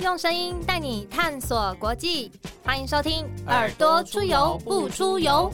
用声音带你探索国际，欢迎收听《耳朵出游不出游》。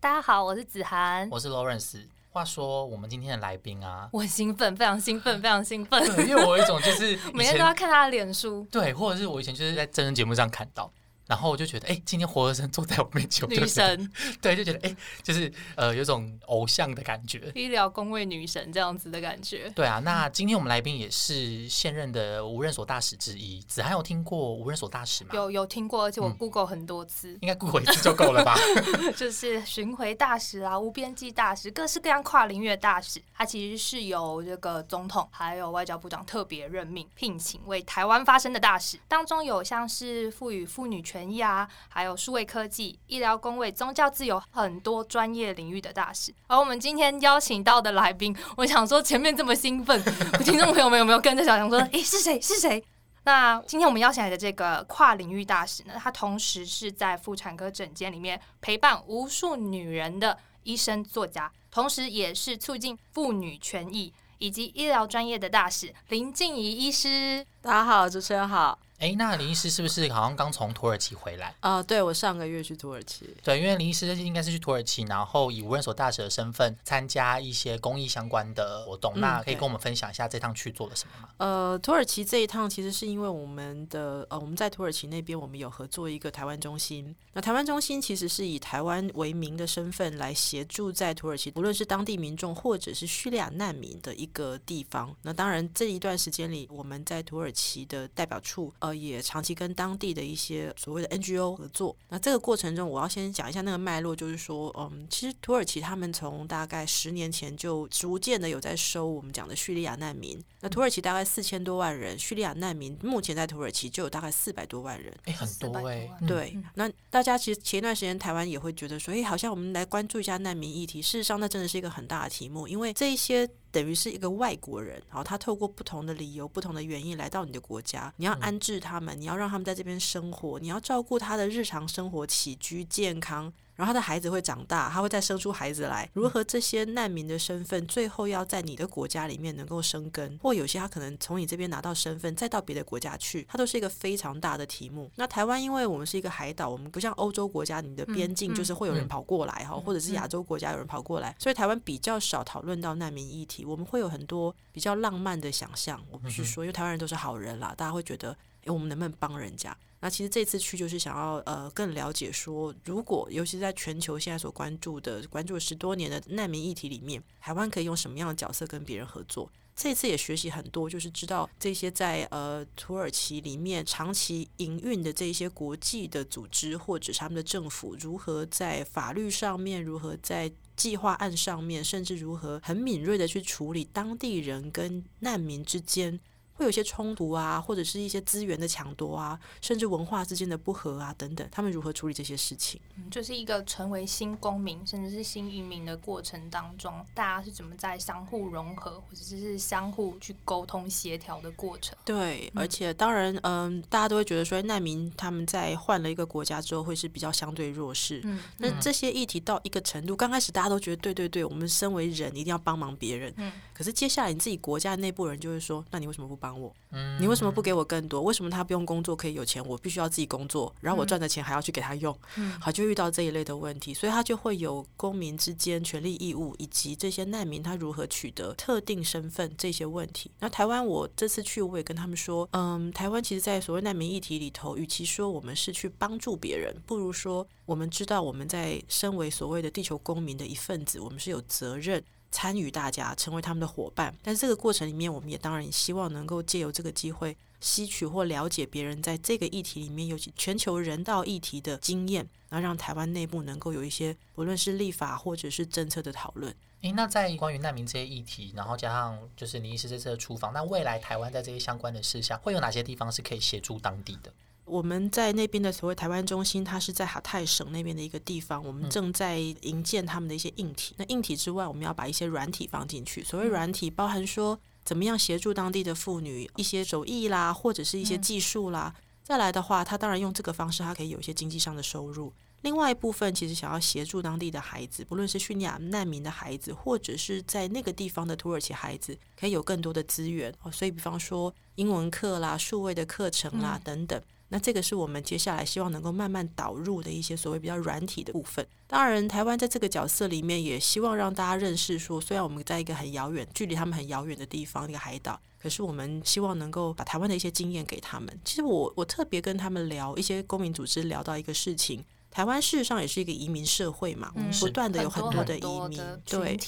大家好，我是子涵，我是 Lawrence。话说，我们今天的来宾啊，我很兴奋，非常兴奋，非常兴奋。对，因为我有一种就是 每天都要看他的脸书，对，或者是我以前就是在真人节目上看到。然后我就觉得，哎，今天活生生坐在我面前，女神，对，就觉得，哎，就是呃，有种偶像的感觉，医疗工位女神这样子的感觉。对啊，那今天我们来宾也是现任的无人所大使之一，子涵有听过无人所大使吗？有有听过，而且我 Google 很多次，应该 Google 一次就够了吧？就是巡回大使啊，无边际大使，各式各样跨领域的大使，他其实是由这个总统还有外交部长特别任命聘请为台湾发声的大使，当中有像是赋予妇女权权益啊。还有数位科技、医疗、工位、宗教自由，很多专业领域的大使。而我们今天邀请到的来宾，我想说前面这么兴奋，听众朋友们有没有跟着小强说？诶，是谁？是谁？那今天我们邀请来的这个跨领域大使呢？他同时是在妇产科诊间里面陪伴无数女人的医生、作家，同时也是促进妇女权益以及医疗专业的大使林静怡医师。大家好，主持人好。哎，那林医师是不是好像刚从土耳其回来？啊，对，我上个月去土耳其。对，因为林医师应该是去土耳其，然后以无人所大使的身份参加一些公益相关的活动。那可以跟我们分享一下这趟去做了什么吗？呃，土耳其这一趟其实是因为我们的呃，我们在土耳其那边，我们有合作一个台湾中心。那台湾中心其实是以台湾为名的身份来协助在土耳其，无论是当地民众或者是叙利亚难民的一个地方。那当然这一段时间里，我们在土耳其的代表处呃也长期跟当地的一些所谓的 NGO 合作，那这个过程中，我要先讲一下那个脉络，就是说，嗯，其实土耳其他们从大概十年前就逐渐的有在收我们讲的叙利亚难民。那土耳其大概四千多万人，叙利亚难民目前在土耳其就有大概四百多万人，哎，很多哎。对，那大家其实前一段时间台湾也会觉得说，哎，好像我们来关注一下难民议题。事实上，那真的是一个很大的题目，因为这一些。等于是一个外国人，然后他透过不同的理由、不同的原因来到你的国家，你要安置他们，你要让他们在这边生活，你要照顾他的日常生活起居健康。然后他的孩子会长大，他会再生出孩子来。如何这些难民的身份最后要在你的国家里面能够生根，或有些他可能从你这边拿到身份，再到别的国家去，它都是一个非常大的题目。那台湾因为我们是一个海岛，我们不像欧洲国家，你的边境就是会有人跑过来哈，或者是亚洲国家有人跑过来，所以台湾比较少讨论到难民议题。我们会有很多比较浪漫的想象，我不是说，因为台湾人都是好人啦，大家会觉得，哎，我们能不能帮人家？那其实这次去就是想要呃更了解说，如果尤其在全球现在所关注的关注十多年的难民议题里面，台湾可以用什么样的角色跟别人合作？这次也学习很多，就是知道这些在呃土耳其里面长期营运的这些国际的组织或者是他们的政府，如何在法律上面，如何在计划案上面，甚至如何很敏锐的去处理当地人跟难民之间。会有一些冲突啊，或者是一些资源的抢夺啊，甚至文化之间的不和啊等等，他们如何处理这些事情？嗯，就是一个成为新公民，甚至是新移民的过程当中，大家是怎么在相互融合，或者是相互去沟通协调的过程？对，而且当然，嗯，大家都会觉得说，难民他们在换了一个国家之后，会是比较相对弱势。嗯，那这些议题到一个程度，刚开始大家都觉得，对对对，我们身为人一定要帮忙别人。嗯，可是接下来你自己国家内部人就会说，那你为什么不帮？我，你为什么不给我更多？为什么他不用工作可以有钱？我必须要自己工作，然后我赚的钱还要去给他用，好就遇到这一类的问题，所以他就会有公民之间权利义务，以及这些难民他如何取得特定身份这些问题。那台湾我这次去，我也跟他们说，嗯，台湾其实，在所谓难民议题里头，与其说我们是去帮助别人，不如说我们知道我们在身为所谓的地球公民的一份子，我们是有责任。参与大家成为他们的伙伴，但是这个过程里面，我们也当然希望能够借由这个机会，吸取或了解别人在这个议题里面，尤其全球人道议题的经验，然后让台湾内部能够有一些，不论是立法或者是政策的讨论。诶，那在关于难民这些议题，然后加上就是你医师这次的出访，那未来台湾在这些相关的事项，会有哪些地方是可以协助当地的？我们在那边的所谓台湾中心，它是在哈泰省那边的一个地方。我们正在营建他们的一些硬体。那硬体之外，我们要把一些软体放进去。所谓软体，包含说怎么样协助当地的妇女一些手艺啦，或者是一些技术啦。再来的话，他当然用这个方式，他可以有一些经济上的收入。另外一部分其实想要协助当地的孩子，不论是叙利亚难民的孩子，或者是在那个地方的土耳其孩子，可以有更多的资源。哦，所以比方说英文课啦、数位的课程啦等等。那这个是我们接下来希望能够慢慢导入的一些所谓比较软体的部分。当然，台湾在这个角色里面，也希望让大家认识说，虽然我们在一个很遥远、距离他们很遥远的地方，一个海岛，可是我们希望能够把台湾的一些经验给他们。其实我我特别跟他们聊一些公民组织，聊到一个事情，台湾事实上也是一个移民社会嘛，我们不断的有很多的移民，对。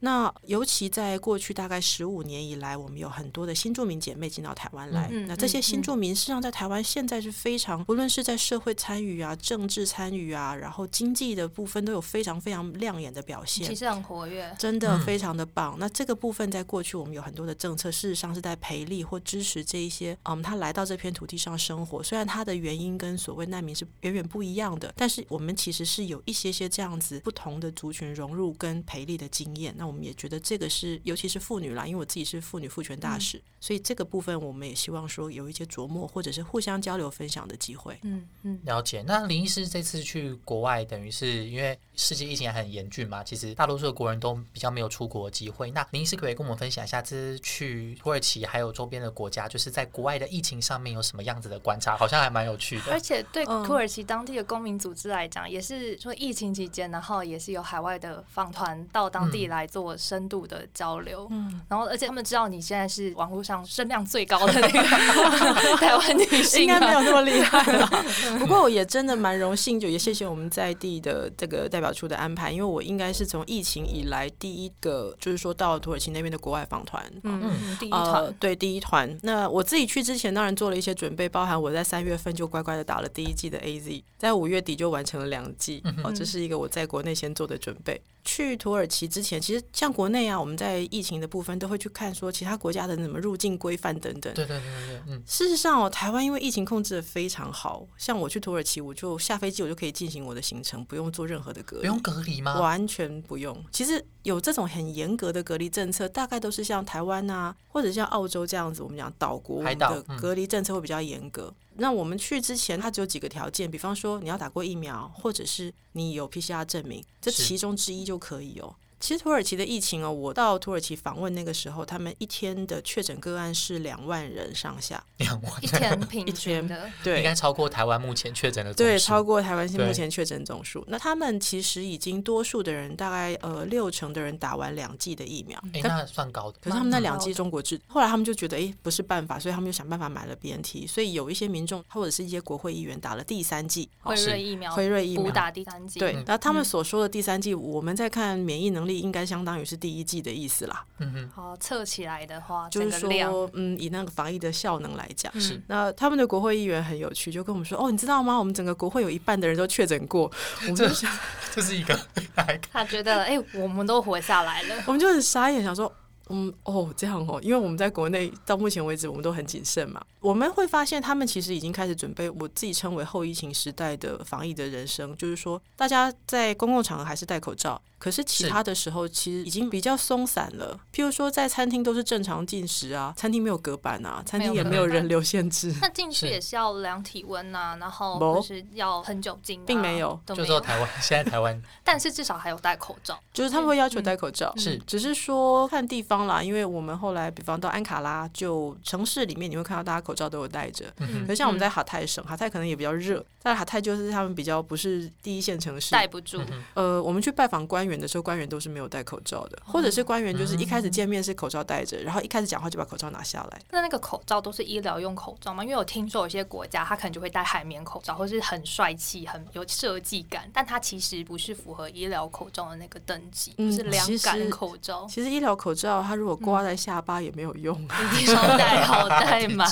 那尤其在过去大概十五年以来，我们有很多的新住民姐妹进到台湾来。那这些新住民实际上在台湾现在是非常，不论是在社会参与啊、政治参与啊，然后经济的部分都有非常非常亮眼的表现，其实很活跃，真的非常的棒。那这个部分在过去我们有很多的政策，事实上是在培力或支持这一些，嗯，他来到这片土地上生活。虽然他的原因跟所谓难民是远远不一样的，但是我们其实是有一些些这样子不同的族群融入跟培力的经验。那我们也觉得这个。是，尤其是妇女啦，因为我自己是妇女妇权大使，所以这个部分我们也希望说有一些琢磨或者是互相交流分享的机会。嗯嗯，了解。那林医师这次去国外，等于是因为世界疫情还很严峻嘛，其实大多数的国人都比较没有出国的机会。那林医师可不可以跟我们分享一下，这次去土耳其还有周边的国家，就是在国外的疫情上面有什么样子的观察？好像还蛮有趣的。而且对土耳其当地的公民组织来讲，也是说疫情期间，然后也是有海外的访团到当地来做深度的。交流，嗯，然后而且他们知道你现在是网络上声量最高的那个 台湾女性，应该没有那么厉害了。不过我也真的蛮荣幸，就也谢谢我们在地的这个代表处的安排，因为我应该是从疫情以来第一个，就是说到土耳其那边的国外访团，嗯，第一团，对，第一团。那我自己去之前，当然做了一些准备，包含我在三月份就乖乖的打了第一季的 A Z，在五月底就完成了两季，哦，这是一个我在国内先做的准备。去土耳其之前，其实像国内啊，我们在疫情的部分都会去看说其他国家的什么入境规范等等。对对对对对，嗯。事实上哦，台湾因为疫情控制的非常好，像我去土耳其，我就下飞机我就可以进行我的行程，不用做任何的隔离。不用隔离吗？完全不用。其实有这种很严格的隔离政策，大概都是像台湾啊，或者像澳洲这样子，我们讲岛国的隔离政策会比较严格。那我们去之前，它只有几个条件，比方说你要打过疫苗，或者是你有 PCR 证明，这其中之一就可以哦。其实土耳其的疫情哦，我到土耳其访问那个时候，他们一天的确诊个案是两万人上下，两万一天平均的，对，应该超过台湾目前确诊的对，超过台湾现目前确诊总数。那他们其实已经多数的人，大概呃六成的人打完两剂的疫苗，哎，那算高的。可是他们那两剂中国制，后来他们就觉得哎不是办法，所以他们就想办法买了 BNT。所以有一些民众或者是一些国会议员打了第三剂辉瑞疫苗，辉瑞疫苗打第三剂。对，那他们所说的第三剂，我们在看免疫能力，应该相当于。是第一季的意思啦。嗯哼，好，测起来的话，就是说，嗯，以那个防疫的效能来讲，是。那他们的国会议员很有趣，就跟我们说，哦，你知道吗？我们整个国会有一半的人都确诊过。我们就想，这是一个，他觉得，哎，我们都活下来了。我们就很傻眼，想说。嗯哦，这样哦，因为我们在国内到目前为止，我们都很谨慎嘛。我们会发现，他们其实已经开始准备我自己称为后疫情时代的防疫的人生，就是说，大家在公共场合还是戴口罩，可是其他的时候其实已经比较松散了。譬如说，在餐厅都是正常进食啊，餐厅没有隔板啊，餐厅也没有人流限制。那进去也是要量体温呐，然后就是要喷酒精，并没有。就说台湾现在台湾，但是至少还有戴口罩，就是他们会要求戴口罩，是只是说看地方。啦，因为我们后来，比方到安卡拉，就城市里面，你会看到大家口罩都有戴着。嗯可是像我们在哈泰省，哈泰可能也比较热，在哈泰就是他们比较不是第一线城市，戴不住。呃，我们去拜访官员的时候，官员都是没有戴口罩的，或者是官员就是一开始见面是口罩戴着，然后一开始讲话就把口罩拿下来。那那个口罩都是医疗用口罩吗？因为我听说有些国家他可能就会戴海绵口罩，或是很帅气、很有设计感，但它其实不是符合医疗口罩的那个等级，是凉感口罩。其实医疗口罩它如果挂在下巴也没有用，啊你要戴好 戴满，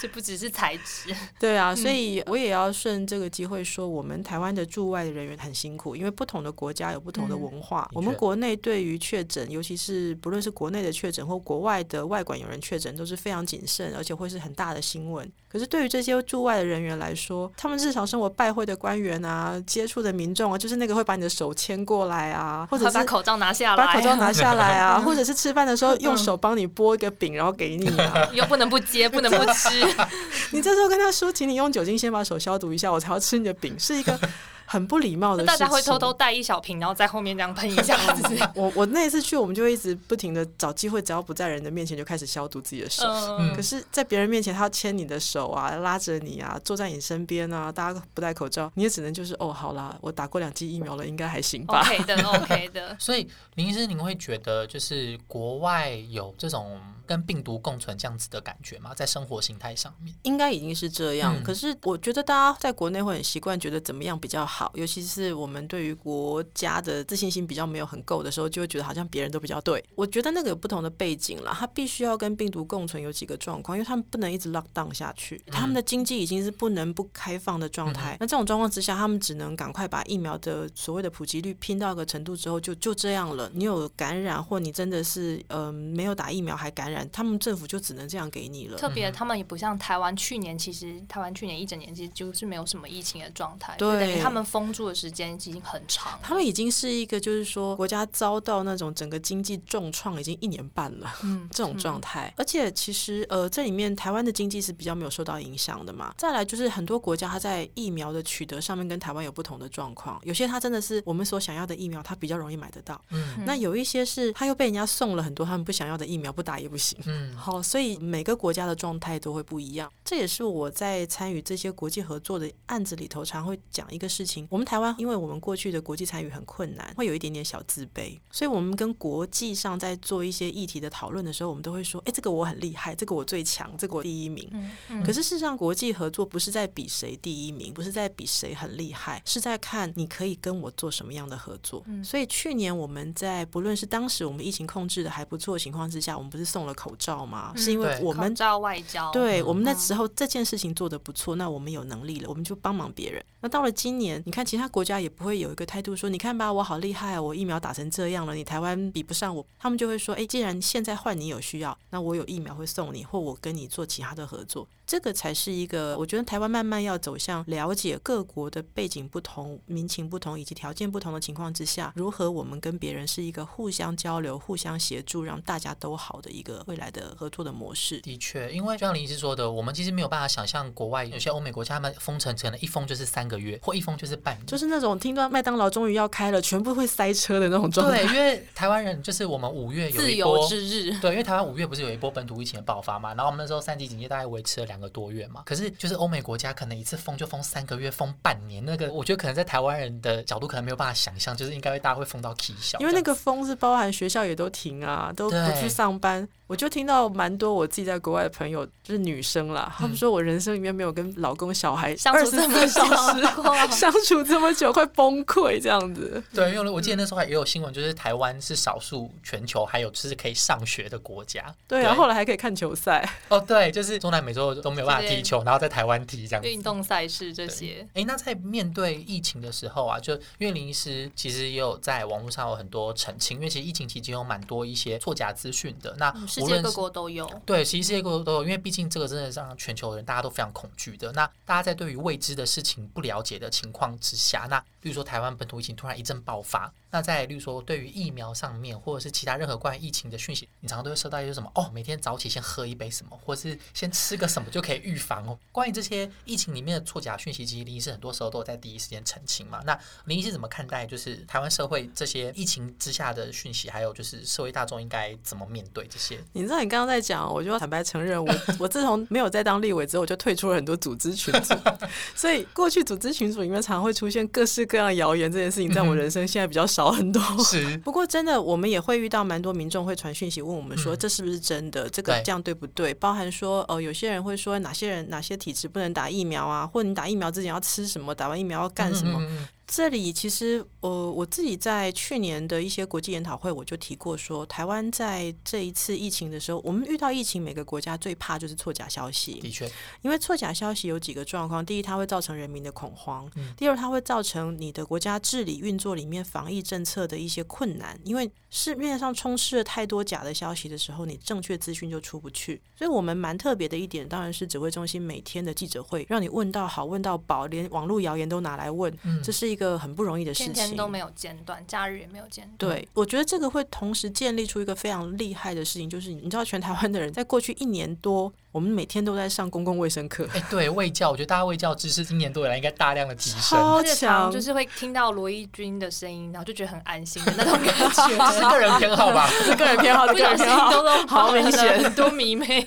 这不只是材质。对啊，所以我也要顺这个机会说，我们台湾的驻外的人员很辛苦，因为不同的国家有不同的文化。我们国内对于确诊，尤其是不论是国内的确诊或国外的外管有人确诊，都是非常谨慎，而且会是很大的新闻。可是对于这些驻外的人员来说，他们日常生活拜会的官员啊，接触的民众啊，就是那个会把你的手牵过来啊，或者把口罩拿下来，把口罩拿下来啊，或者是吃饭的时候用手帮你剥一个饼，然后给你，又不能不接，不能不 吃。你这时候跟他说，请你用酒精先把手消毒一下，我才要吃你的饼，是一个很不礼貌的事情。大家会偷偷带一小瓶，然后在后面这样喷一下子。我我那一次去，我们就一直不停的找机会，只要不在人的面前就开始消毒自己的手。嗯可是，在别人面前，他要牵你的手啊，拉着你啊，坐在你身边啊，大家不戴口罩，你也只能就是哦，好啦，我打过两剂疫苗了，应该还行吧。，OK 的，OK 的。所以林医师，您会觉得就是国外有这种跟病毒共存这样子的感觉吗？在生活形态上面？应该已经是这样。嗯可是我觉得大家在国内会很习惯，觉得怎么样比较好，尤其是我们对于国家的自信心比较没有很够的时候，就会觉得好像别人都比较对。我觉得那个有不同的背景了，他必须要跟病毒共存，有几个状况，因为他们不能一直 lock down 下去，他们的经济已经是不能不开放的状态。那这种状况之下，他们只能赶快把疫苗的所谓的普及率拼到一个程度之后，就就这样了。你有感染，或你真的是呃没有打疫苗还感染，他们政府就只能这样给你了。特别他们也不像台湾，去年其实台湾去年一整年其实就是没有什么疫情的状态，对等于他们封住的时间已经很长。他们已经是一个，就是说国家遭到那种整个经济重创，已经一年半了。嗯这种状态，而且其实呃，这里面台湾的经济是比较没有受到影响的嘛。再来就是很多国家它在疫苗的取得上面跟台湾有不同的状况，有些它真的是我们所想要的疫苗，它比较容易买得到。嗯那有一些是它又被人家送了很多他们不想要的疫苗，不打也不行。嗯，好，所以每个国家的状态都会不一样。这也是我在参与这些国际合作的案子里头，常会讲一个事情。我们台湾，因为我们过去的国际参与很困难，会有一点点小自卑，所以我们跟国际上在做一些议题的讨论的时候，我们都会说：“哎，这个我很厉害，这个我最强，这个我第一名。”嗯嗯可是事实上，国际合作不是在比谁第一名，不是在比谁很厉害，是在看你可以跟我做什么样的合作。嗯所以去年我们在不论是当时我们疫情控制的还不错的情况之下，我们不是送了口罩吗？嗯是因为我们口罩外交，嗯对我们那时候这件事情做得不错，那我们有能力了，我们就帮忙别人。那到了今年，你看其他国家也不会有一个态度说，你看吧，我好厉害，我疫苗打成这样了，你台湾比不上我。他们就会说，哎，既然现在换你有需要，那我有疫苗会送你，或我跟你做其他的合作。这个才是一个，我觉得台湾慢慢要走向了解各国的背景不同、民情不同以及条件不同的情况之下，如何我们跟别人是一个互相交流、互相协助，让大家都好的一个未来的合作的模式。的确，因为就像林医师说的，我们其实没有办法想象国外有些欧美国家，他们封城可能一封就是三个月，或一封就是就是那种听到麦当劳终于要开了，全部会塞车的那种状态。对，因为台湾人就是我们五月有自一波由之日。对，因为台湾五月不是有一波本土疫情的爆发嘛，然后我们那时候三级警戒大概维持了两个多月嘛。可是就是欧美国家可能一次封就封三个月，封半年，那个我觉得可能在台湾人的角度可能没有办法想象，就是应该会大家会封到 K 小，因为那个封是包含学校也都停啊，都不去上班。我就听到蛮多我自己在国外的朋友，就是女生啦，他们说我人生里面没有跟老公小孩相二十处这么四小时久过 相处这么久，快崩溃这样子。对，因为我记得那时候还也有新闻，就是台湾是少数全球还有就是可以上学的国家。对然后后来还可以看球赛。哦，对，就是中南美洲都没有办法踢球，然后在台湾踢这样子。运动赛事这些，哎，那在面对疫情的时候啊，就因为林医师其实也有在网络上有很多澄清，因为其实疫情期间有蛮多一些错假资讯的。那嗯世界各无论是国都有。对，其实世界各国都有，因为毕竟这个真的是让全球人大家都非常恐惧的。那大家在对于未知的事情不了解的情况之下，那比如说台湾本土疫情突然一阵爆发，那在例如说对于疫苗上面，或者是其他任何关于疫情的讯息，你常常都会收到一些什么哦，每天早起先喝一杯什么，或是先吃个什么就可以预防哦。关于这些疫情里面的错假讯息，其实林医师很多时候都有在第一时间澄清嘛。那林医师怎么看待就是台湾社会这些疫情之下的讯息，还有就是社会大众应该怎么面对这些？你知道你刚刚在讲，我就要坦白承认，我我自从没有在当立委之后，我就退出了很多组织群组，所以过去组织群组里面常会出现各式各样谣言，这件事情在我人生现在比较少很多。是 不过真的，我们也会遇到蛮多民众会传讯息问我们说，嗯这是不是真的？这个这样对不对？包含说，呃，有些人会说哪些人哪些体质不能打疫苗啊，或者你打疫苗之前要吃什么，打完疫苗要干什么？嗯嗯嗯这里其实，呃，我自己在去年的一些国际研讨会，我就提过说，台湾在这一次疫情的时候，我们遇到疫情，每个国家最怕就是错假消息。的确，因为错假消息有几个状况：第一，它会造成人民的恐慌；嗯第二，它会造成你的国家治理运作里面防疫政策的一些困难。因为市面上充斥了太多假的消息的时候，你正确资讯就出不去。所以我们蛮特别的一点，当然是指挥中心每天的记者会，让你问到好，问到饱，连网络谣言都拿来问，嗯这是一一个很不容易的事情。天天都没有间断，假日也没有间断。对，我觉得这个会同时建立出一个非常厉害的事情，就是你知道，全台湾的人在过去一年多，我们每天都在上公共卫生课，哎，对，卫教，我觉得大家卫教知识今年多以来应该大量的提升，超强就是会听到罗伊军的声音，然后就觉得很安心的那种感觉。是个人偏好吧？是个人偏好，不小心都都好明显 很多迷妹。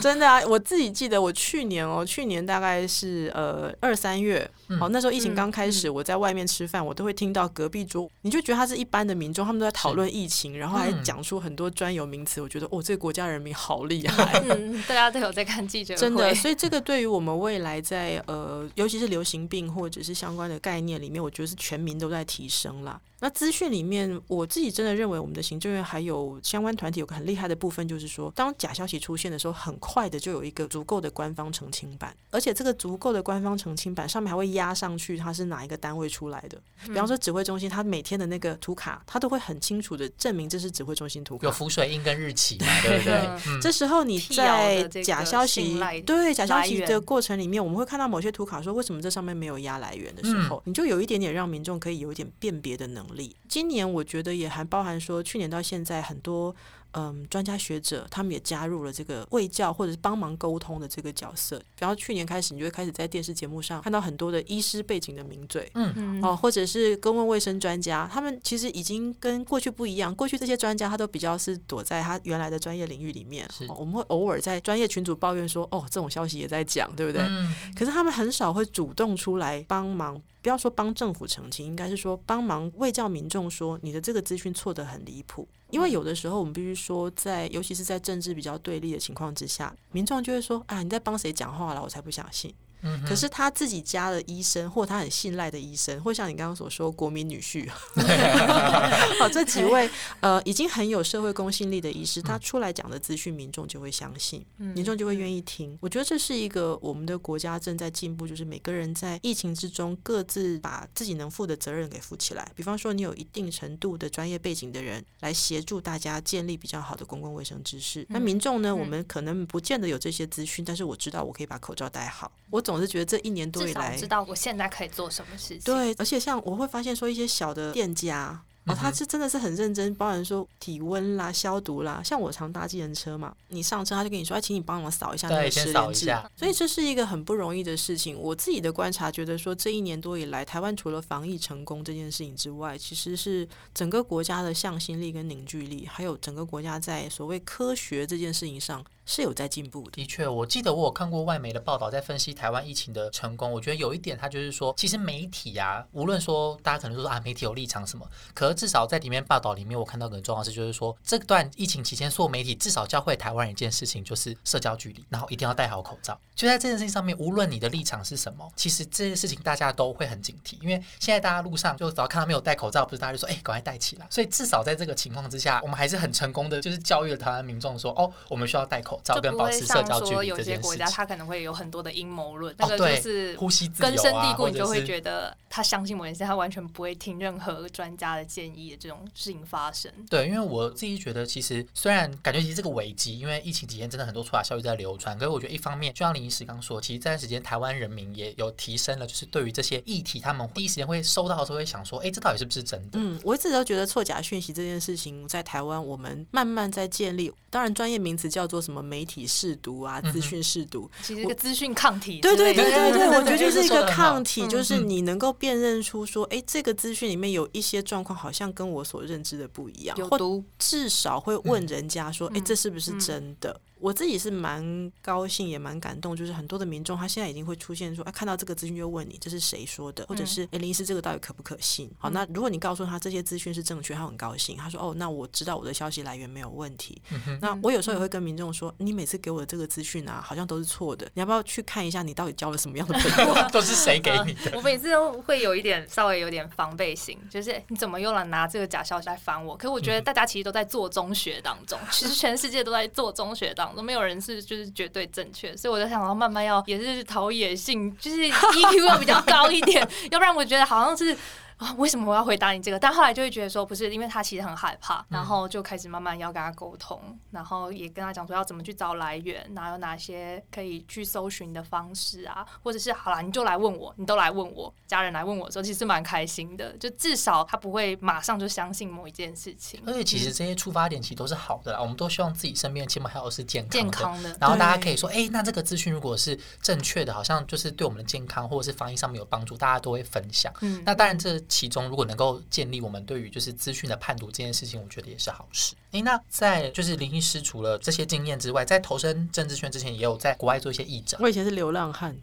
真的啊，我自己记得我去年哦，去年大概是呃二三月，嗯哦那时候疫情刚开嗯始，我在外面吃饭，我都会听到隔壁桌，你就觉得他是一般的民众，他们都在讨论疫情，然后还嗯讲出很多专有名词，我觉得哦，这个国家人民好厉害。嗯，大家都有在看记者会，真的，所以这个对于我们未来在呃，尤其是流行病或者是相关的概念里面，我觉得是全民都在提升啦。那资讯里面，我自己真的认为我们的行政院还有相关团体有个很厉害的部分，就是说，当假消息出现的时候，很快的就有一个足够的官方澄清版，而且这个足够的官方澄清版上面还会压上去它是哪一个单位出来的。比方说指挥中心，它每天的那个图卡，它都会很清楚的证明这是指挥中心图卡。有浮水印跟日期嘛，对不对？嗯，这时候你在假消息对假消息的过程里面，我们会看到某些图卡说为什么这上面没有压来源的时嗯候，你就有一点点让民众可以有一点辨别的能力。今年我觉得也还包含说，去年到现在很多。嗯，专家学者他们也加入了这个卫教或者是帮忙沟通的这个角色。然后去年开始，你就会开始在电视节目上看到很多的医师背景的名嘴，嗯哦，或者是公共卫生专家，他们其实已经跟过去不一样。过去这些专家他都比较是躲在他原来的专业领域里面，我们会偶尔在专业群组抱怨说，哦，这种消息也在讲，对不对？嗯可是他们很少会主动出来帮忙，不要说帮政府澄清，应该是说帮忙卫教民众说你的这个资讯错得很离谱。因为有的时候我们必须说在，尤其是在政治比较对立的情况之下，民众就会说啊，你在帮谁讲话了？我才不相信。嗯可是他自己家的医生，或他很信赖的医生，或像你刚刚所说国民女婿，好这几位呃已经很有社会公信力的医师，他出来讲的资讯，民众就会相信，民众就会愿意听。我觉得这是一个我们的国家正在进步，就是每个人在疫情之中各自把自己能负的责任给负起来。比方说，你有一定程度的专业背景的人来协助大家建立比较好的公共卫生知识。那民众呢，我们可能不见得有这些资讯，但是我知道我可以把口罩戴好。我总是觉得这一年多至少以来，知道我现在可以做什么事情。对，而且像我会发现说一些小的店家。哦，他是真的是很认真，包含说体温啦、消毒啦。像我常搭计程车嘛，你上车他就跟你说，哎，请你帮我扫一下那对个先扫一十连制。所以这是一个很不容易的事情。我自己的观察觉得说，这一年多以来，台湾除了防疫成功这件事情之外，其实是整个国家的向心力跟凝聚力，还有整个国家在所谓科学这件事情上是有在进步的。的确，我记得我有看过外媒的报道，在分析台湾疫情的成功。我觉得有一点，它就是说，其实媒体啊，无论说大家可能说啊，媒体有立场什么，可是至少在里面报道里面，我看到很重要的是，就是说这段疫情期间，所有媒体至少教会台湾一件事情，就是社交距离，然后一定要戴好口罩。就在这件事情上面，无论你的立场是什么，其实这件事情大家都会很警惕，因为现在大家路上就只要看到没有戴口罩，不是大家就说哎，赶快戴起来。所以至少在这个情况之下，我们还是很成功的，就是教育了台湾民众说，哦，我们需要戴口罩就不会跟保持社像交距离说有这件事情些国家，。它可能会有很多的阴谋论，那个就是呼吸自由啊根深蒂固，你就会觉得他相信某件事，他完全不会听任何专家的建议的这种事情发生。对，因为我自己觉得，其实虽然感觉其实这个危机，因为疫情期间真的很多错假消息在流传，可是我觉得一方面，就像林医师刚说，其实这段时间台湾人民也有提升了，就是对于这些议题，他们第一时间会收到的时候会想说，哎，这到底是不是真的？嗯，我一直都觉得错假讯息这件事情在台湾，我们慢慢在建立。当然，专业名词叫做什么媒体试读啊，资讯试读。其实一个资讯抗体对对，对对对，我觉得就是一个抗体，就是你能够辨认出说，哎，这个资讯里面有一些状况好像跟我所认知的不一样，或。至少会问人家说，哎、嗯这是不是真的？我自己是蛮高兴，也蛮感动，就是很多的民众他现在已经会出现说，哎、看到这个资讯就问你这是谁说的，或者是哎，林医师这个到底可不可信？好，那如果你告诉他这些资讯是正确，他很高兴，他说哦，那我知道我的消息来源没有问题。那我有时候也会跟民众说，你每次给我的这个资讯啊，好像都是错的，你要不要去看一下你到底交了什么样的朋友？都是谁给你的？我每次都会有一点稍微有点防备心，就是你怎么又来拿这个假消息来烦我？可是我觉得大家其实都在做中学当中，其实全世界都在做中学当中，没有人是就是绝对正确，所以我在想要慢慢要也是陶冶性，就是 EQ 要比较高一点，要不然我觉得好像是。啊，为什么我要回答你这个？但后来就会觉得说，不是，因为他其实很害怕，嗯然后就开始慢慢要跟他沟通，然后也跟他讲说要怎么去找来源，然后有哪些可以去搜寻的方式啊，或者是好啦，你就来问我，你都来问我，家人来问我的时候，其实蛮开心的，就至少他不会马上就相信某一件事情，而且其实这些出发点其实都是好的啦，我们都希望自己身边的亲朋好友是健康。健康的。然后大家可以说，哎、那这个资讯如果是正确的，好像就是对我们的健康或者是防疫上面有帮助，大家都会分享。嗯那当然，这其中如果能够建立我们对于就是资讯的判读这件事情，我觉得也是好事。诶，那在就是林医师除了这些经验之外，在投身政治圈之前，也有在国外做一些义诊。我以前是流浪汉，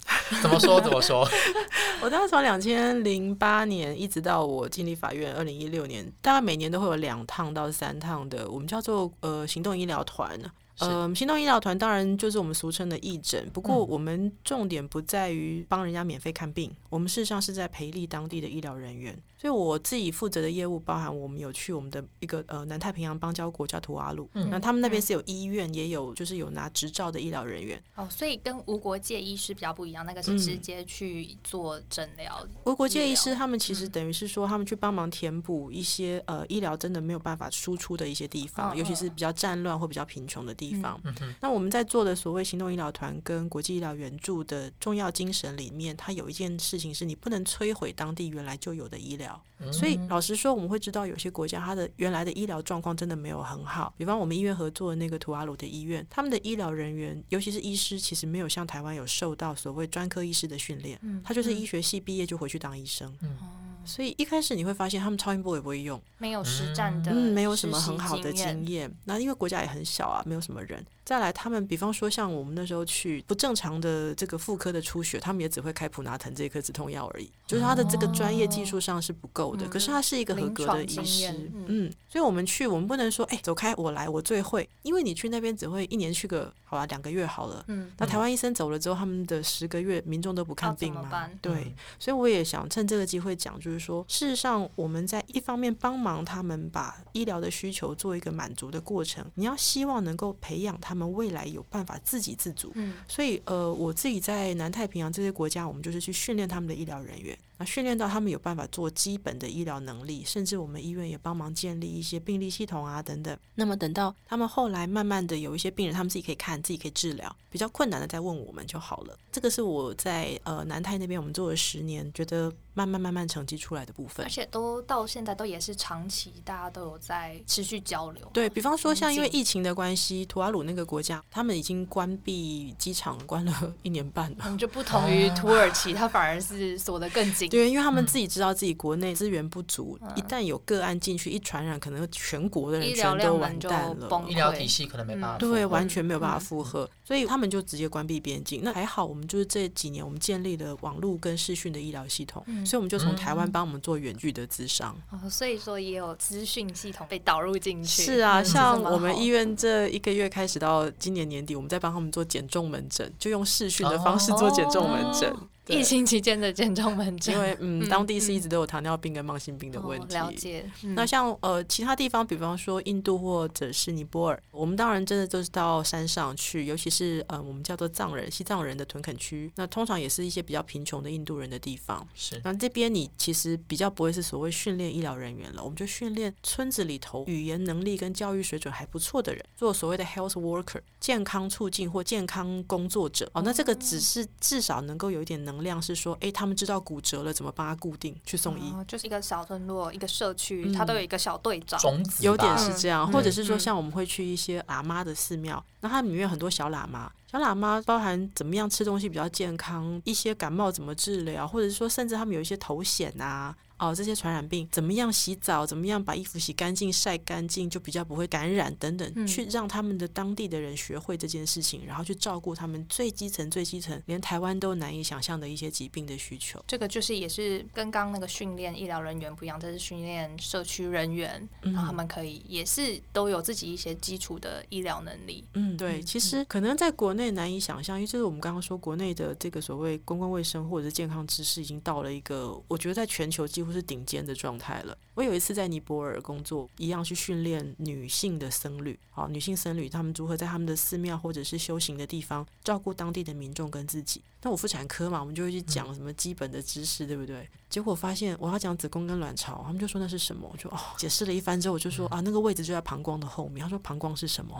怎么说？怎么说？我大概从两千零八年一直到我进立法院二零一六年，大概每年都会有两趟到三趟的，我们叫做呃行动医疗团。呃，行动医疗团当然就是我们俗称的义诊，不过嗯我们重点不在于帮人家免费看病，我们事实上是在培力当地的医疗人员。所以我自己负责的业务包含我们有去我们的一个呃南太平洋邦交国叫图瓦鲁，嗯那他们那边是有医院，也有就是有拿执照的医疗人员。哦，所以跟无国界医师比较不一样，那个是嗯直接去做诊疗。无国界医师他们其实嗯等于是说，他们去帮忙填补一些呃医疗真的没有办法输出的一些地方，嗯尤其是比较战乱或比较贫穷的地方。嗯哼，那我们在做的所谓行动医疗团跟国际医疗援助的重要精神里面，它有一件事情是你不能摧毁当地原来就有的医疗。所以老实说，我们会知道有些国家它的原来的医疗状况真的没有很好。比方我们医院合作的那个图阿鲁的医院，他们的医疗人员，尤其是医师，其实没有像台湾有受到所谓专科医师的训练，嗯他就是医学系毕业就回去当医生。嗯所以一开始你会发现他们超音波也不会用，没有实战的，嗯，没有什么很好的经验经验。那因为国家也很小啊，没有什么人。再来，他们比方说像我们那时候去不正常的这个妇科的出血，他们也只会开普拿疼这一颗止痛药而已，就是他的这个专业技术上是不够的。嗯可是他是一个合格的医师，嗯嗯，所以我们去，我们不能说，哎、走开，我来，我最会，因为你去那边只会一年去个好啊两个月好了。嗯，那台湾医生走了之后，他们的十个月民众都不看病吗？对，嗯所以我也想趁这个机会讲，就是说，事实上我们在一方面帮忙他们把医疗的需求做一个满足的过程，你要希望能够培养他们未来有办法自给自足。嗯所以，呃，我自己在南太平洋这些国家，我们就是去训练他们的医疗人员，那训练到他们有办法做基本的医疗能力，甚至我们医院也帮忙建立一些病历系统啊等等。那么等到他们后来慢慢的有一些病人，他们自己可以看，自己可以治疗，比较困难的再问我们就好了。这个是我在呃南泰那边我们做了十年，觉得慢慢慢慢成绩出来的部分而。且都到现在都也是长期，大家都有在持续交流。对比方说，像因为疫情的关系，图瓦鲁那个国家，他们已经关闭机场关了 一年半了。嗯，就不同于土耳其，它反而是锁得更紧。对，因为他们嗯自己知道自己国内资源不足，一旦有个案进去，一传染，可能全国的人全都完蛋了。医疗体系可能没办法。对，完全没有办法嗯负荷，所以他们就直接关闭边境。那还好，我们就是这几年我们建立了网络跟视讯的医疗系统，嗯所以我们就从台湾嗯帮我们做远距的咨商。哦，所以说也有资讯系统被导入进去。是啊，嗯像我们医院这一个月开始到今年年底，我们在帮他们做减重门诊，就用视讯的方式做减重门诊。疫情期间的减重门诊，因为嗯，嗯当地是一直都有糖尿病跟慢性病的问哦题。了解。嗯那像呃其他地方，比方说印度或者是尼泊尔，我们当然真的都是到山上去，尤其是呃我们叫做藏人、西藏人的屯垦区，那通常也是一些比较贫穷的印度人的地方。是那这边你其实比较不会是所谓训练医疗人员了，我们就训练村子里头语言能力跟教育水准还不错的人，做所谓的 health worker 健康促进或健康工作者。哦，那这个只是至少能够有一点能量，是说，诶，他们知道骨折了怎么帮他固定去送医。哦就是一个小村落、一个社区，嗯它都有一个小队长。种子有点是这样，嗯或者是说，嗯像我们会去一些喇嘛的寺庙，那它里面有很多小喇嘛。小喇嘛包含怎么样吃东西比较健康，一些感冒怎么治疗，或者是说，甚至他们有一些头癣啊，哦，这些传染病怎么样洗澡，怎么样把衣服洗干净、晒干净，就比较不会感染等等，嗯去让他们的当地的人学会这件事情，然后去照顾他们最基层、最基层，连台湾都难以想象的一些疾病的需求。这个就是也是跟刚刚那个训练医疗人员不一样，这是训练社区人员，然后他们可以也是都有自己一些基础的医疗能力。嗯，对，其实可能在国内难以想象，因为就是我们刚刚说，国内的这个所谓公共卫生或者是健康知识已经到了一个，我觉得在全球几乎是顶尖的状态了。我有一次在尼泊尔工作，一样去训练女性的僧侣，好，女性僧侣她们如何在他们的寺庙或者是修行的地方照顾当地的民众跟自己。那我妇产科嘛，我们就会去讲什么基本的知识，对不对？结果发现我要讲子宫跟卵巢，他们就说那是什么？我就哦，解释了一番之后，我就说啊，那个位置就在膀胱的后面。他说膀胱是什么？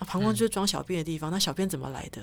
啊，膀胱就是装小便的地方。那小便怎么来的？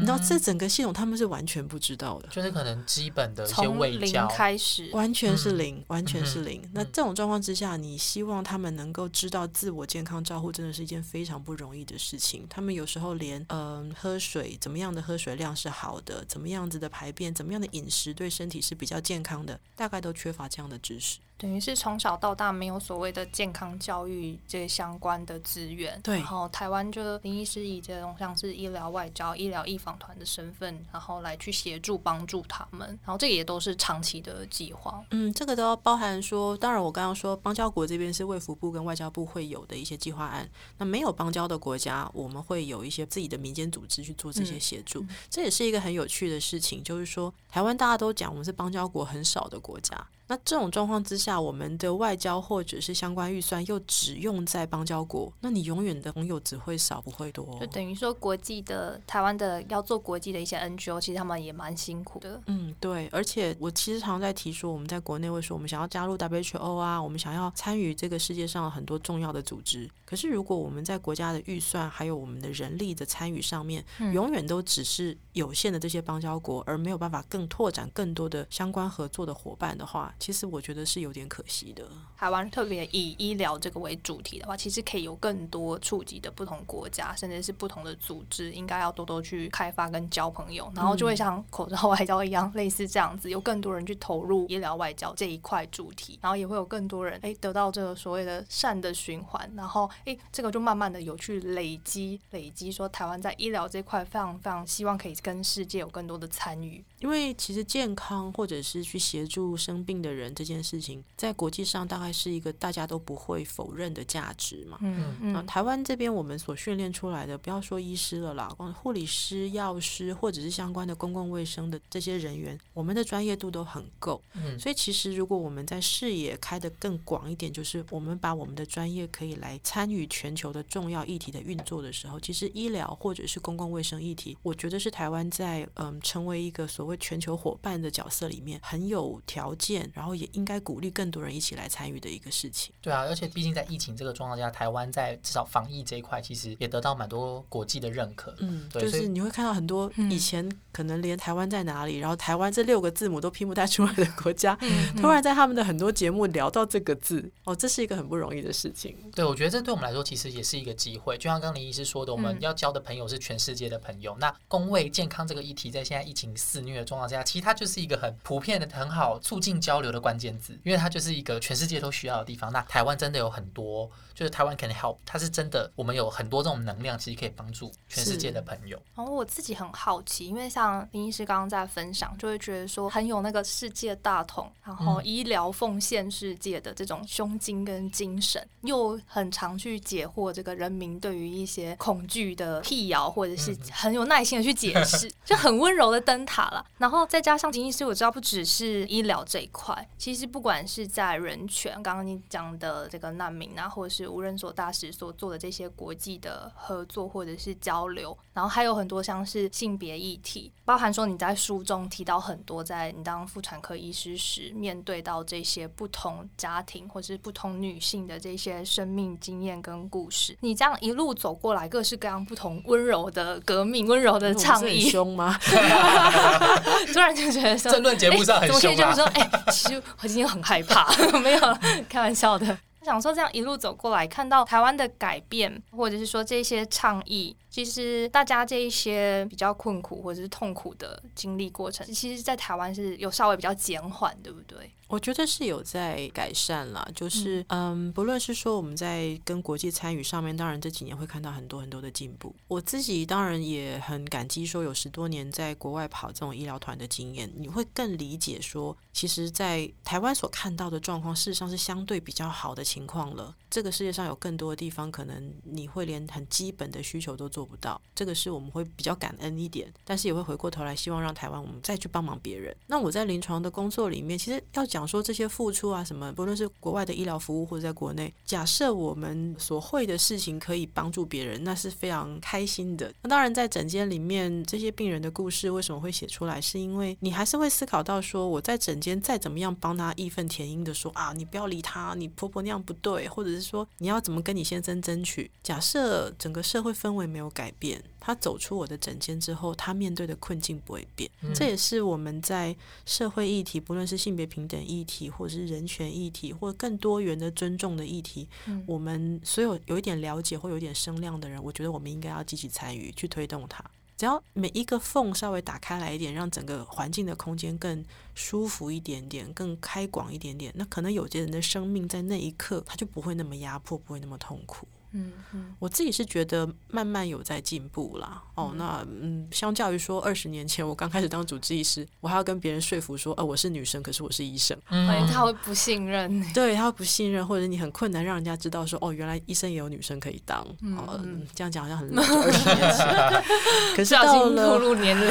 你知道这整个系统他们是完全不知道的，就是可能基本的从零，开始，完全是嗯零，完全是零。那嗯这种状况之下，你希望他们能够知道自我健康照护真的是一件非常不容易的事情。他们有时候连嗯、喝水怎么样的喝水量是好的，怎什么样子的排便，怎么样的饮食对身体是比较健康的，大概都缺乏这样的知识。等于是从小到大没有所谓的健康教育这相关的资源。对然后台湾就林医师以这种像是医疗外交、医疗义访团的身份，然后来去协助帮助他们。然后这也都是长期的计划。嗯，这个都要包含说，当然我刚刚说邦交国这边是卫福部跟外交部会有的一些计划案，那没有邦交的国家，我们会有一些自己的民间组织去做这些嗯协助，这也是一个很有趣的事情。就是说，台湾大家都讲我们是邦交国很少的国家，那这种状况之下，我们的外交或者是相关预算又只用在邦交国，那你永远的朋友只会少不会多就。等于说，国际的台湾的要做国际的一些 NGO，其实他们也蛮辛苦的。嗯，对，而且我其实常常在提说，我们在国内会说我们想要加入 WHO 啊，我们想要参与这个世界上很多重要的组织。可是如果我们在国家的预算还有我们的人力的参与上面，嗯永远都只是有限的这些邦交国，而没有办法更拓展更多的相关合作的伙伴的话，其实我觉得是有点可惜的。台湾特别以医疗这个为主题的话，其实可以有更多触及的不同国家，甚至是不同的组织，应该要多多去开发跟交朋友，然后就会像口罩外交一样，类似这样子，有更多人去投入医疗外交这一块主题，然后也会有更多人哎得到这个所谓的善的循环，然后哎这个就慢慢的有去累积累积，说台湾在医疗这块非常非常希望可以跟世界有更多的参与。因为其实健康或者是去协助生病的人这件事情，在国际上大概是一个大家都不会否认的价值嘛。嗯啊，台湾这边我们所训练出来的，不要说医师了啦，光护理师、药师或者是相关的公共卫生的这些人员，我们的专业度都很够。嗯所以其实如果我们在视野开得更广一点，就是我们把我们的专业可以来参与全球的重要议题的运作的时候，其实医疗或者是公共卫生议题，我觉得是台湾在嗯成为一个所谓全球伙伴的角色里面很有条件，然后也应该鼓励更多人一起来参与的一个事情。对啊，而且毕竟在疫情这个状况下，台湾在至少防疫这一块，其实也得到蛮多国际的认可。嗯，对就是你会看到很多嗯以前可能连台湾在哪里，然后台湾这六个字母都拼不太出来的国家，嗯突然在他们的很多节目聊到这个字，哦，这是一个很不容易的事情。对，我觉得这对我们来说其实也是一个机会。就像刚刚林医师说的，我们嗯要交的朋友是全世界的朋友。那工卫健康这个议题，在现在疫情肆虐的状况下，其实它就是一个很普遍的、很好促进交流的关键字，因为它就是一个全世界都需要的地方。那台湾真的有很多，就是台湾 can help，它是真的，我们有很多这种能量，其实可以帮助全世界的朋友。然后我自己很好奇，因为像林医师刚刚在分享，就会觉得说很有那个世界大同，然后嗯医疗奉献世界的这种胸襟跟精神，又很常去解惑这个人民对于一些恐惧的辟谣，或者是嗯很有耐心的去解释，就很温柔的灯塔了。然后再加上林医师，我知道不只是医疗这一块，其实不管是在人权，刚刚你讲的这个难民啊，或者是无人所大使所做的这些国际的合作或者是交流，然后还有很多像是性别议题，包含说你在书中提到很多，在你当妇产科医师时，面对到这些不同家庭或是不同女性的这些生命经验跟故事，你这样一路走过来，各式各样不同温柔的革命、温柔的倡议，凶吗？突然就觉得说，政论节目上很怎么可以凶啊这么说？哎、其实我今天很害怕，没有开玩笑的。想说这样一路走过来，看到台湾的改变，或者是说这些倡议，其实大家这一些比较困苦或者是痛苦的经历过程，其实在台湾是有稍微比较减缓，对不对？我觉得是有在改善啦，就是嗯不论是说我们在跟国际参与上面，当然这几年会看到很多很多的进步。我自己当然也很感激，说有十多年在国外跑这种医疗团的经验，你会更理解说，其实，在台湾所看到的状况，事实上是相对比较好的情况了。这个世界上有更多的地方，可能你会连很基本的需求都做不到，这个是我们会比较感恩一点，但是也会回过头来希望让台湾我们再去帮忙别人。那我在临床的工作里面，其实要讲。讲说这些付出啊，什么不论是国外的医疗服务或者在国内，假设我们所会的事情可以帮助别人，那是非常开心的。那当然，在诊间里面这些病人的故事为什么会写出来，是因为你还是会思考到说，我在诊间再怎么样帮他义愤填膺的说啊，你不要理他，你婆婆那样不对，或者是说你要怎么跟你先生争取。假设整个社会氛围没有改变，他走出我的诊间之后，他面对的困境不会变。这也是我们在社会议题，不论是性别平等议题，或者是人权议题，或更多元的尊重的议题，我们所有有一点了解或有点声量的人，我觉得我们应该要积极参与，去推动它。只要每一个缝稍微打开来一点，让整个环境的空间更舒服一点点，更开广一点点，那可能有些人的生命在那一刻，他就不会那么压迫，不会那么痛苦。嗯嗯，我自己是觉得慢慢有在进步啦。哦，那嗯，相较于说二十年前我刚开始当主治医师，我还要跟别人说服说，呃，我是女生，可是我是医生，哎，他会不信任，对他会不信任，或者你很困难让人家知道说，哦，原来医生也有女生可以当。哦，这样讲好像很老，二十年前，可是到了步入年龄，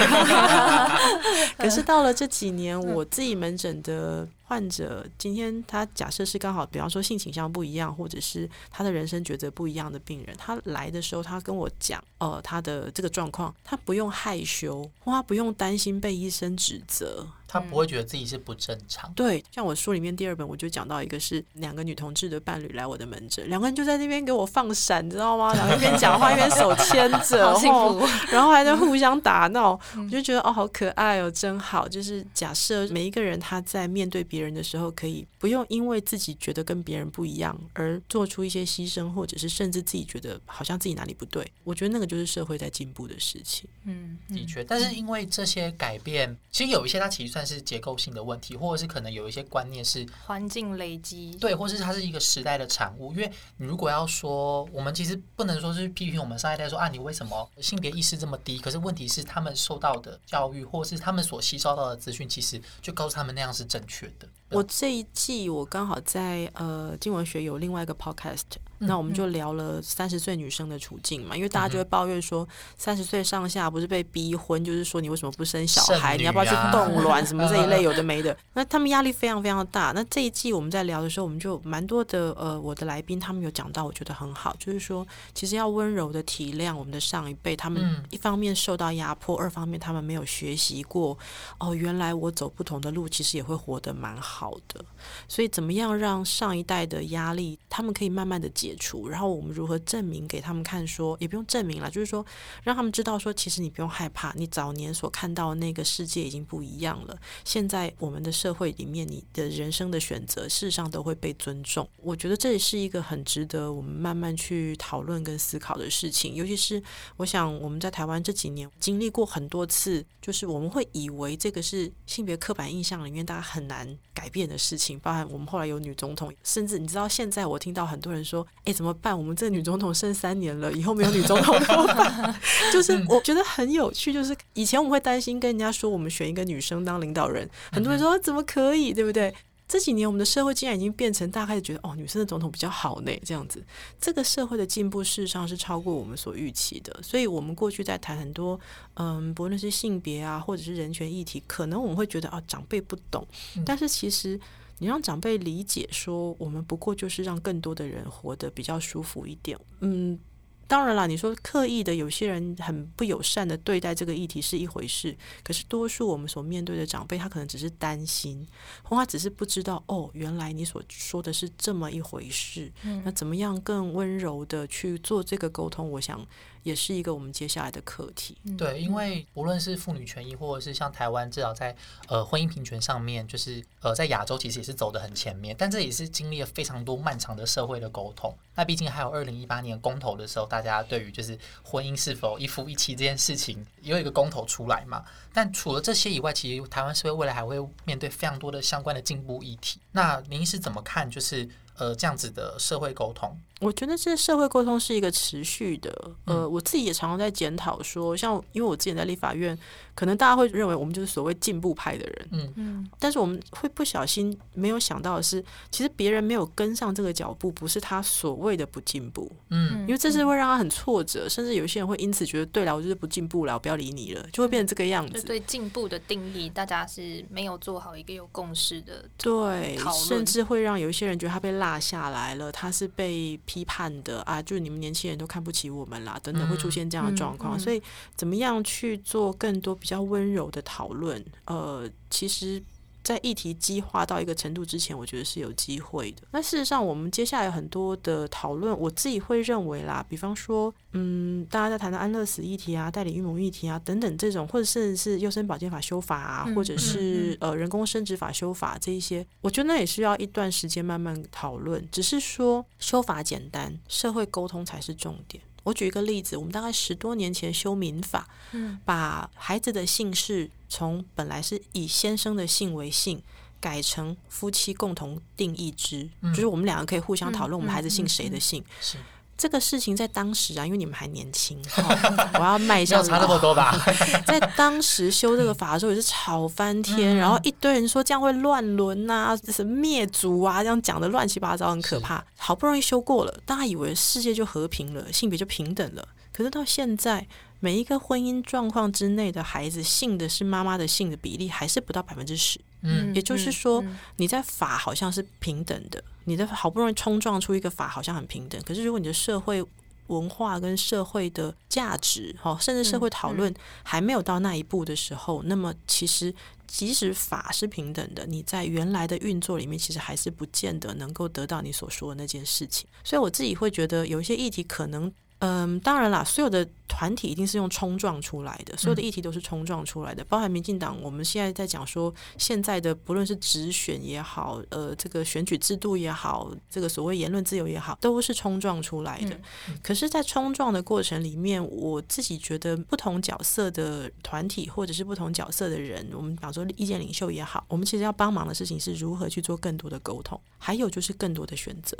可是到了这几年，我自己门诊的。患者今天他假设是刚好，比方说性倾向不一样，或者是他的人生抉择不一样的病人，他来的时候，他跟我讲，呃，他的这个状况，他不用害羞，或他不用担心被医生指责。他不会觉得自己是不正常。对，像我书里面第二本，我就讲到一个是两个女同志的伴侣来我的门诊，两个人就在那边给我放闪，你知道吗？然后一边讲话一边手牵着，好幸福，然后还在互相打闹，我就觉得哦，好可爱哦，真好。就是假设每一个人他在面对别人的时候，可以不用因为自己觉得跟别人不一样而做出一些牺牲，或者是甚至自己觉得好像自己哪里不对。我觉得那个就是社会在进步的事情。嗯，的确，但是因为这些改变，其实有一些它其实。算是结构性的问题，或者是可能有一些观念是环境累积，对，或是它是一个时代的产物。因为你如果要说，我们其实不能说是批评我们上一代说啊，你为什么性别意识这么低？可是问题是，他们受到的教育，或是他们所吸收到的资讯，其实就告诉他们那样是正确的。我这一季我刚好在呃经文学有另外一个 podcast。那我们就聊了三十岁女生的处境嘛，因为大家就会抱怨说，三十岁上下不是被逼婚，就是说你为什么不生小孩？你要不要去冻卵什么这一类 有的没的？那他们压力非常非常大。那这一季我们在聊的时候，我们就蛮多的呃，我的来宾他们有讲到，我觉得很好，就是说其实要温柔的体谅我们的上一辈，他们一方面受到压迫，二方面他们没有学习过哦，原来我走不同的路，其实也会活得蛮好的。所以怎么样让上一代的压力，他们可以慢慢的解。解除，然后我们如何证明给他们看？说也不用证明了，就是说让他们知道，说其实你不用害怕，你早年所看到的那个世界已经不一样了。现在我们的社会里面，你的人生的选择，事实上都会被尊重。我觉得这也是一个很值得我们慢慢去讨论跟思考的事情。尤其是我想我们在台湾这几年经历过很多次，就是我们会以为这个是性别刻板印象里面大家很难改变的事情。包含我们后来有女总统，甚至你知道现在我听到很多人说。哎，怎么办？我们这女总统剩三年了，以后没有女总统怎么办？就是我觉得很有趣，就是以前我们会担心跟人家说我们选一个女生当领导人，很多人说怎么可以，对不对？这几年我们的社会竟然已经变成大概觉得哦，女生的总统比较好呢，这样子，这个社会的进步事实上是超过我们所预期的。所以，我们过去在谈很多嗯，不论是性别啊，或者是人权议题，可能我们会觉得啊，长辈不懂，但是其实。你让长辈理解说，我们不过就是让更多的人活得比较舒服一点。嗯，当然啦，你说刻意的有些人很不友善的对待这个议题是一回事，可是多数我们所面对的长辈，他可能只是担心，或他只是不知道哦，原来你所说的是这么一回事。那怎么样更温柔的去做这个沟通？我想。也是一个我们接下来的课题。对，因为无论是妇女权益，或者是像台湾，至少在呃婚姻平权上面，就是呃在亚洲其实也是走得很前面。但这也是经历了非常多漫长的社会的沟通。那毕竟还有二零一八年公投的时候，大家对于就是婚姻是否一夫一妻这件事情，也有一个公投出来嘛。但除了这些以外，其实台湾社会未来还会面对非常多的相关的进步议题。那您是怎么看？就是呃这样子的社会沟通？我觉得这社会沟通是一个持续的，呃，我自己也常常在检讨说，像因为我之前在立法院，可能大家会认为我们就是所谓进步派的人，嗯嗯但是我们会不小心没有想到的是，其实别人没有跟上这个脚步，不是他所谓的不进步，嗯因为这是会让他很挫折，甚至有些人会因此觉得，对了，我就是不进步了，我不要理你了，就会变成这个样子。就对进步的定义，大家是没有做好一个有共识的。对甚至会让有一些人觉得他被落下来了，他是被批判的啊，就是你们年轻人都看不起我们啦，等等，会出现这样的状况。嗯嗯所以，怎么样去做更多比较温柔的讨论？呃，其实。在议题激化到一个程度之前，我觉得是有机会的。那事实上，我们接下来很多的讨论，我自己会认为啦，比方说，嗯，大家在谈的安乐死议题啊、代理孕母议题啊等等这种，或者甚至是优生保健法修法啊，嗯或者嗯是呃人工生殖法修法这一些，我觉得那也需要一段时间慢慢讨论。只是说修法简单，社会沟通才是重点。我举一个例子，我们大概十多年前修民法，嗯。把孩子的姓氏从本来是以先生的姓为姓，改成夫妻共同定义之，嗯。就是我们两个可以互相讨论嗯我们孩子姓嗯谁的姓。是这个事情在当时啊，因为你们还年轻，哦我要迈没有向差那么多吧？在当时修这个法的时候也是吵翻天，然后一堆人说这样会乱伦呐，什么灭族啊，这样讲的乱七八糟，很可怕。好不容易修过了，大家以为世界就和平了，性别就平等了。可是到现在，每一个婚姻状况之内的孩子性的是妈妈的性的比例还是不到百分之十。嗯也就是说嗯你在法好像是平等的，你的好不容易冲撞出一个法好像很平等，可是如果你的社会文化跟社会的价值，哈，甚至社会讨论还没有到那一步的时候，那么其实即使法是平等的，你在原来的运作里面，其实还是不见得能够得到你所说的那件事情。所以我自己会觉得有一些议题可能。嗯，当然啦，所有的团体一定是用冲撞出来的，所有的议题都是冲撞出来的，包含民进党。我们现在在讲说，现在的不论是直选也好，呃，这个选举制度也好，这个所谓言论自由也好，都是冲撞出来的。可是，在冲撞的过程里面，我自己觉得不同角色的团体或者是不同角色的人，我们比方说意见领袖也好，我们其实要帮忙的事情是如何去做更多的沟通，还有就是更多的选择。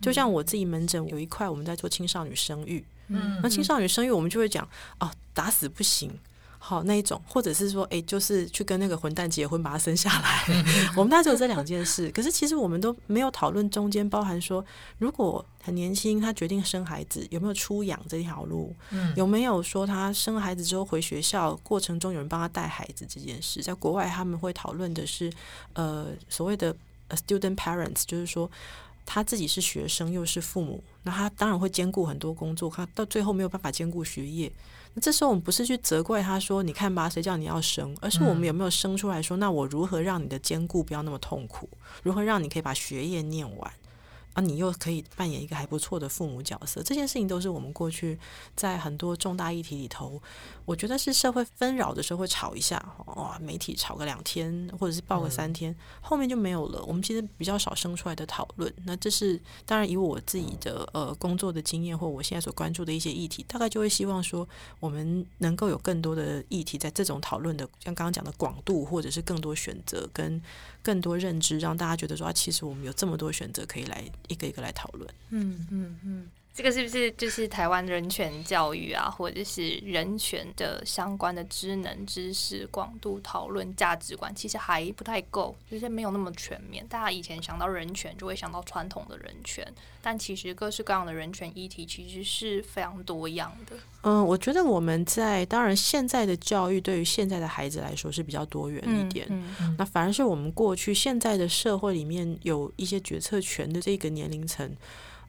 就像我自己门诊有一块我们在做青少年生育，嗯那青少年生育我们就会讲哦，打死不行。好那一种，或者是说，哎，就是去跟那个混蛋结婚，把他生下来。我们大概只有这两件事，可是其实我们都没有讨论中间包含说，如果很年轻，他决定生孩子，有没有出养这条路？嗯有没有说他生孩子之后回学校过程中有人帮他带孩子这件事？在国外他们会讨论的是，呃，所谓的呃 student parents，就是说。他自己是学生，又是父母，那他当然会兼顾很多工作，他到最后没有办法兼顾学业。那这时候我们不是去责怪他说：“你看吧，谁叫你要生？”而是我们有没有生出来说：“那我如何让你的兼顾不要那么痛苦？如何让你可以把学业念完？啊，你又可以扮演一个还不错的父母角色？”这件事情都是我们过去在很多重大议题里头，我觉得是社会纷扰的时候会吵一下，哇，媒体吵个两天，或者是报个三天，后面就没有了。我们其实比较少生出来的讨论。那这是当然以我自己的呃工作的经验，或我现在所关注的一些议题，大概就会希望说，我们能够有更多的议题在这种讨论的，像刚刚讲的广度，或者是更多选择跟更多认知，让大家觉得说，其实我们有这么多选择可以来一个一个来讨论。嗯嗯嗯，这个是不是就是台湾人权教育啊，或者是人权的相关的知能、知识广度、讨论价值观，其实还不太够，就是没有那么全面。大家以前想到人权，就会想到传统的人权，但其实各式各样的人权议题其实是非常多样的。嗯，我觉得我们在当然现在的教育对于现在的孩子来说是比较多元一点。嗯那反而是我们过去现在的社会里面有一些决策权的这个年龄层，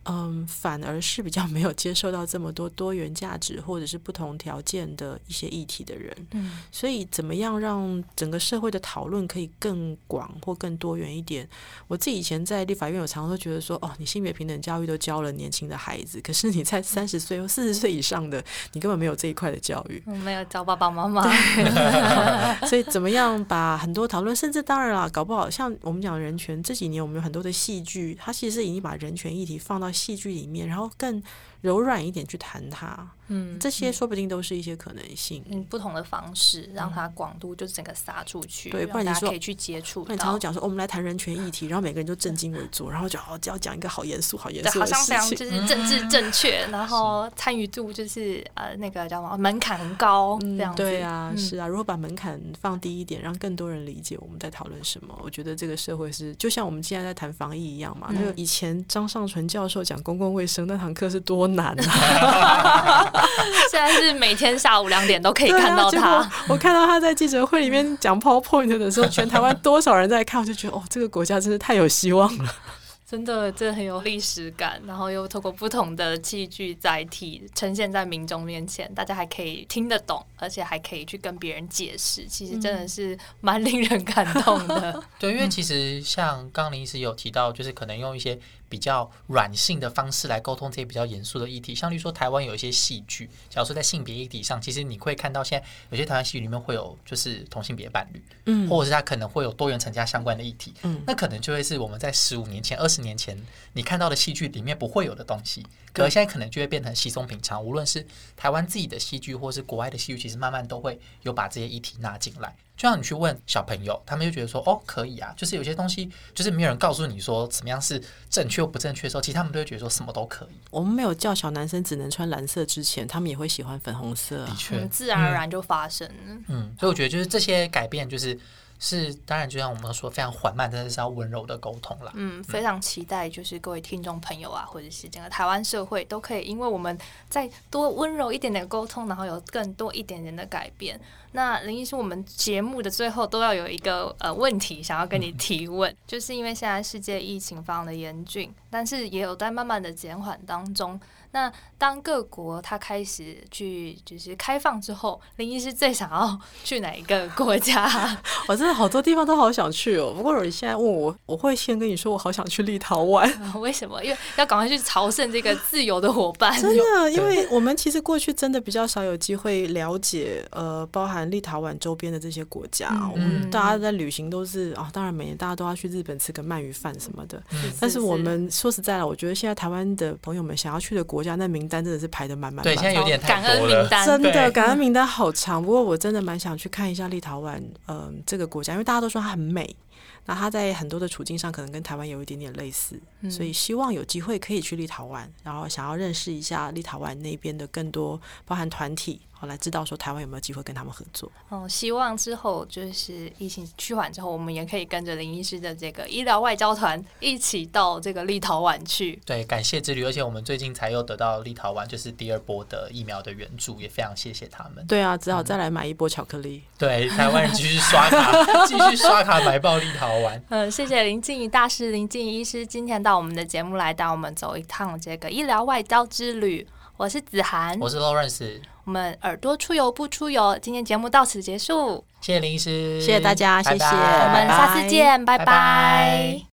嗯，反而是比较没有接受到这么多多元价值或者是不同条件的一些议题的人。嗯所以，怎么样让整个社会的讨论可以更广或更多元一点？我自己以前在立法院有常常都觉得说，哦，你性别平等教育都教了年轻的孩子，可是你在三十岁或四十岁以上的，你根本没有这一块的教育。我没有教爸爸妈妈。所以怎么样把很多讨论，甚至当然啦，搞不好像我们讲人权这几年，我们有很多的戏剧，它其实是已经把人权议题放到戏剧里面，然后更柔软一点去谈它，嗯，这些说不定都是一些可能性。嗯不同的方式，让它广度就整个撒出去，对不然你说大家可以去接触那你常常。讲说、哦我们来谈人权议题，然后每个人就正襟危坐，然后就哦只要讲一个好严肃、好严，肃的好像非常事情。就是政治正确，然后参与度就是呃那个叫什么门槛很高这样子。对啊，嗯是啊，如果把门槛放低一点，让更多人理解我们在讨论什么，我觉得这个社会是就像我们现在在谈防疫一样嘛。那个嗯以前张尚纯教授讲公共卫生那堂课是多难啊！现在是每天下午两点都可以看到他。我看到他在记者会里面讲 PowerPoint 的时候，全台湾多少人在看，我就觉得哦，这个国家真是太有希望了。真的，这很有历史感，然后又透过不同的器具载体呈现在民众面前，大家还可以听得懂，而且还可以去跟别人解释，其实真的是蛮令人感动的。对，因为其实像刚刚林医师有提到，就是可能用一些比较软性的方式来沟通这些比较严肃的议题，像例如说台湾有一些戏剧，假如说在性别议题上，其实你会看到现在有些台湾戏剧里面会有就是同性别伴侣，嗯或者是他可能会有多元成家相关的议题，嗯那可能就会是我们在十五年前、二十年前你看到的戏剧里面不会有的东西，可是现在可能就会变成稀松平常。无论是台湾自己的戏剧，或是国外的戏剧，其实慢慢都会有把这些议题纳进来。就像你去问小朋友，他们就觉得说，哦，可以啊，就是有些东西，就是没有人告诉你说怎么样是正确或不正确的时候，其实他们都会觉得说什么都可以。我们没有叫小男生只能穿蓝色之前，他们也会喜欢粉红色啊。的确，嗯，自然而然就发生了。嗯，所以我觉得就是这些改变，就是是当然，就像我们说非常缓慢，但是是要温柔的沟通啦。嗯，非常期待，就是各位听众朋友啊，或者是整个台湾社会，都可以因为我们再多温柔一点点沟通，然后有更多一点点的改变。那林医师，我们节目的最后都要有一个呃问题想要跟你提问，就是因为现在世界疫情非常的严峻，但是也有在慢慢的减缓当中。那当各国它开始去就是开放之后，林医师最想要去哪一个国家？我真的好多地方都好想去哦。不过你现在问我，我会先跟你说，我好想去立陶宛。为什么？因为要赶快去朝圣这个自由的伙伴。真的，因为我们其实过去真的比较少有机会了解，呃，包含立陶宛周边的这些国家。嗯我们大家在旅行都是啊、当然每年大家都要去日本吃个鳗鱼饭什么的。嗯但是我们说实在的，我觉得现在台湾的朋友们想要去的国家，那名单真的是排的满满对，现在有点太感恩多了。名单，真的感恩名单好长，不过我真的蛮想去看一下立陶宛，嗯、这个国家，因为大家都说它很美，那它在很多的处境上可能跟台湾有一点点类似，嗯。所以希望有机会可以去立陶宛，然后想要认识一下立陶宛那边的更多，包含团体，好来知道说台湾有没有机会跟他们合作。嗯，希望之后就是疫情趋缓之后，我们也可以跟着林医师的这个医疗外交团一起到这个立陶宛去。对，感谢之旅，而且我们最近才又得到立陶宛就是第二波的疫苗的援助，也非常谢谢他们。对啊，只好再来买一波巧克力。对，台湾人继续刷卡，继续刷卡买爆立陶宛。嗯，谢谢林静怡大师、林静怡医师今天到我们的节目来带我们走一趟这个医疗外交之旅。我是子涵，我是 Lawrence，我们耳朵出游不出游，今天节目到此结束，谢谢林医师，谢谢大家拜拜。谢谢我们下次见，拜拜。拜拜